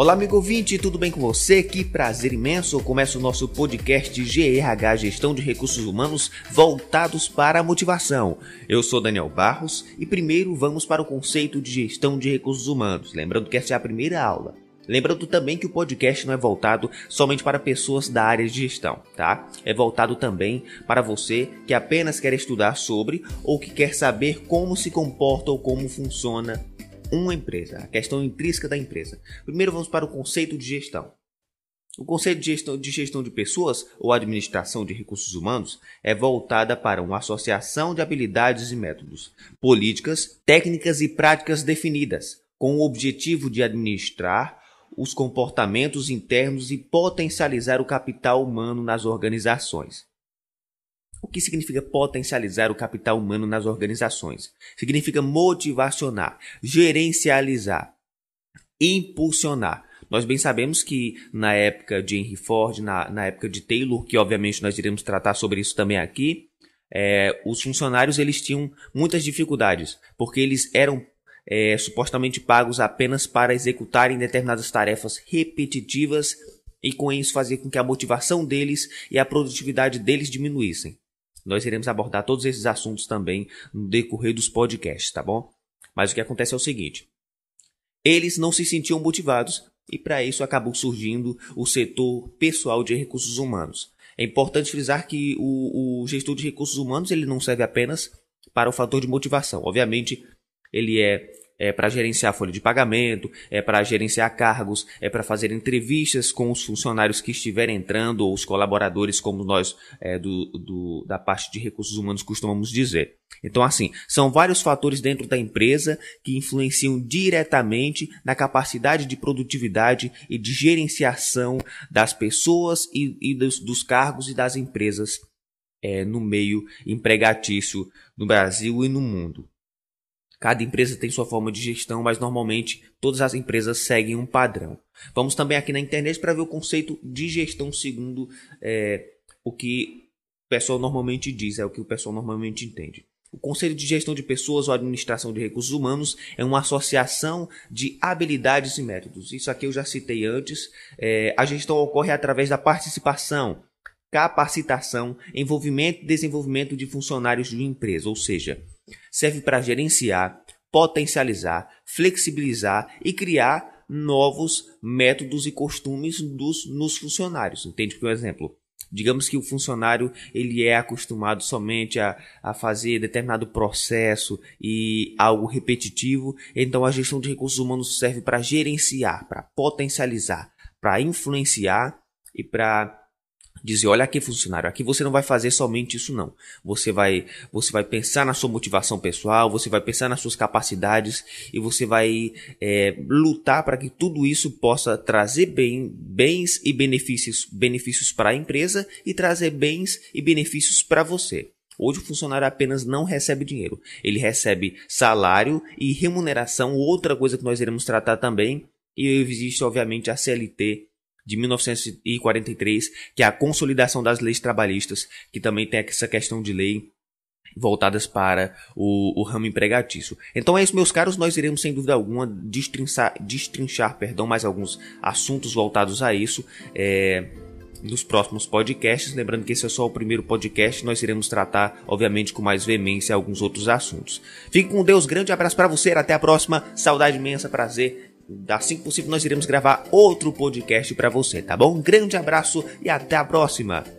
Olá, amigo ouvinte, tudo bem com você? Que prazer imenso! Começa o nosso podcast GRH Gestão de Recursos Humanos voltados para a motivação. Eu sou Daniel Barros e primeiro vamos para o conceito de gestão de recursos humanos. Lembrando que essa é a primeira aula. Lembrando também que o podcast não é voltado somente para pessoas da área de gestão, tá? É voltado também para você que apenas quer estudar sobre ou que quer saber como se comporta ou como funciona uma empresa, a questão intrínseca da empresa. Primeiro vamos para o conceito de gestão. O conceito de gestão, de gestão de pessoas ou administração de recursos humanos é voltada para uma associação de habilidades e métodos, políticas, técnicas e práticas definidas, com o objetivo de administrar os comportamentos internos e potencializar o capital humano nas organizações. O que significa potencializar o capital humano nas organizações? Significa motivacionar, gerencializar, impulsionar. Nós bem sabemos que na época de Henry Ford, na, na época de Taylor, que obviamente nós iremos tratar sobre isso também aqui, é, os funcionários eles tinham muitas dificuldades, porque eles eram é, supostamente pagos apenas para executarem determinadas tarefas repetitivas e com isso fazer com que a motivação deles e a produtividade deles diminuíssem. Nós iremos abordar todos esses assuntos também no decorrer dos podcasts, tá bom? Mas o que acontece é o seguinte: eles não se sentiam motivados e para isso acabou surgindo o setor pessoal de recursos humanos. É importante frisar que o, o gestor de recursos humanos ele não serve apenas para o fator de motivação. Obviamente, ele é é para gerenciar folha de pagamento, é para gerenciar cargos, é para fazer entrevistas com os funcionários que estiverem entrando ou os colaboradores, como nós é, do, do, da parte de recursos humanos costumamos dizer. Então, assim, são vários fatores dentro da empresa que influenciam diretamente na capacidade de produtividade e de gerenciação das pessoas e, e dos, dos cargos e das empresas é, no meio empregatício no Brasil e no mundo. Cada empresa tem sua forma de gestão, mas normalmente todas as empresas seguem um padrão. Vamos também aqui na internet para ver o conceito de gestão segundo é, o que o pessoal normalmente diz, é o que o pessoal normalmente entende. O conceito de gestão de pessoas ou administração de recursos humanos é uma associação de habilidades e métodos. Isso aqui eu já citei antes. É, a gestão ocorre através da participação, capacitação, envolvimento e desenvolvimento de funcionários de uma empresa, ou seja, serve para gerenciar, potencializar, flexibilizar e criar novos métodos e costumes dos, nos funcionários. Entende? Por exemplo, digamos que o funcionário ele é acostumado somente a, a fazer determinado processo e algo repetitivo, então a gestão de recursos humanos serve para gerenciar, para potencializar, para influenciar e para dizer, olha aqui funcionário, aqui você não vai fazer somente isso não. Você vai, você vai pensar na sua motivação pessoal, você vai pensar nas suas capacidades e você vai é, lutar para que tudo isso possa trazer bem, bens e benefícios, benefícios para a empresa e trazer bens e benefícios para você. Hoje o funcionário apenas não recebe dinheiro, ele recebe salário e remuneração, outra coisa que nós iremos tratar também, e existe obviamente a CLT de 1943, que é a consolidação das leis trabalhistas, que também tem essa questão de lei voltadas para o, o ramo empregatício. Então é isso, meus caros, nós iremos sem dúvida alguma destrinchar, destrinchar perdão, mais alguns assuntos voltados a isso é, nos próximos podcasts. Lembrando que esse é só o primeiro podcast, nós iremos tratar, obviamente, com mais veemência alguns outros assuntos. Fique com Deus, grande abraço para você, até a próxima, saudade imensa, prazer assim que possível, nós iremos gravar outro podcast para você, tá bom? Um grande abraço e até a próxima!